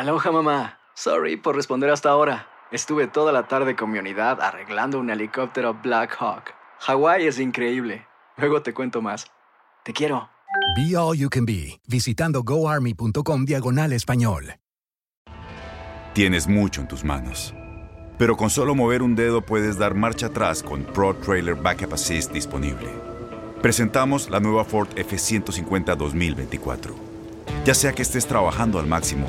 Aloha mamá. Sorry por responder hasta ahora. Estuve toda la tarde con mi unidad arreglando un helicóptero Black Hawk. Hawái es increíble. Luego te cuento más. Te quiero. Be All You Can Be, visitando goarmy.com diagonal español. Tienes mucho en tus manos. Pero con solo mover un dedo puedes dar marcha atrás con Pro Trailer Backup Assist disponible. Presentamos la nueva Ford F150 2024. Ya sea que estés trabajando al máximo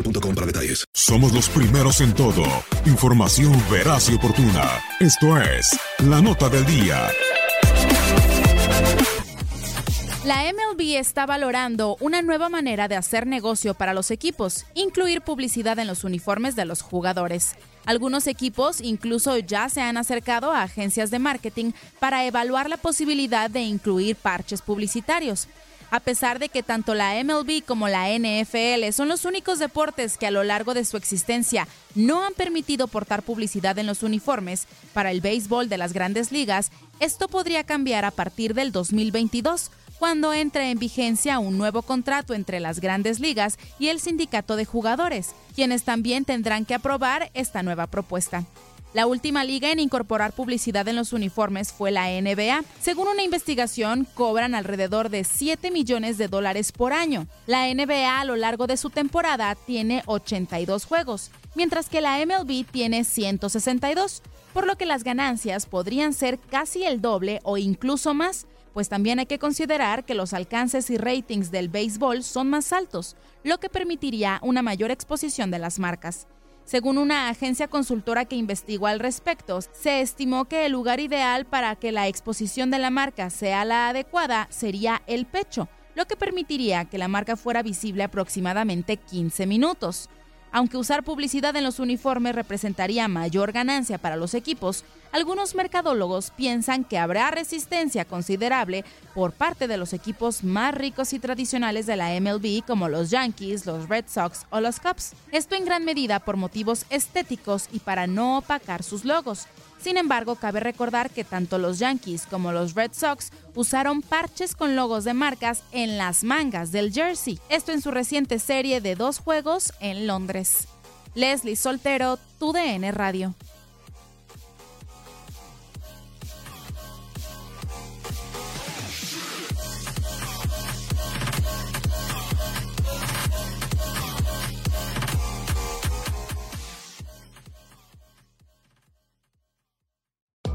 para detalles. Somos los primeros en todo. Información veraz y oportuna. Esto es La Nota del Día. La MLB está valorando una nueva manera de hacer negocio para los equipos, incluir publicidad en los uniformes de los jugadores. Algunos equipos incluso ya se han acercado a agencias de marketing para evaluar la posibilidad de incluir parches publicitarios. A pesar de que tanto la MLB como la NFL son los únicos deportes que a lo largo de su existencia no han permitido portar publicidad en los uniformes para el béisbol de las grandes ligas, esto podría cambiar a partir del 2022 cuando entre en vigencia un nuevo contrato entre las grandes ligas y el sindicato de jugadores, quienes también tendrán que aprobar esta nueva propuesta. La última liga en incorporar publicidad en los uniformes fue la NBA. Según una investigación, cobran alrededor de 7 millones de dólares por año. La NBA a lo largo de su temporada tiene 82 juegos, mientras que la MLB tiene 162, por lo que las ganancias podrían ser casi el doble o incluso más, pues también hay que considerar que los alcances y ratings del béisbol son más altos, lo que permitiría una mayor exposición de las marcas. Según una agencia consultora que investigó al respecto, se estimó que el lugar ideal para que la exposición de la marca sea la adecuada sería el pecho, lo que permitiría que la marca fuera visible aproximadamente 15 minutos. Aunque usar publicidad en los uniformes representaría mayor ganancia para los equipos, algunos mercadólogos piensan que habrá resistencia considerable por parte de los equipos más ricos y tradicionales de la MLB como los Yankees, los Red Sox o los Cubs. Esto en gran medida por motivos estéticos y para no opacar sus logos. Sin embargo, cabe recordar que tanto los Yankees como los Red Sox usaron parches con logos de marcas en las mangas del jersey, esto en su reciente serie de dos juegos en Londres. Leslie Soltero, TUDN Radio.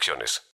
restricciones.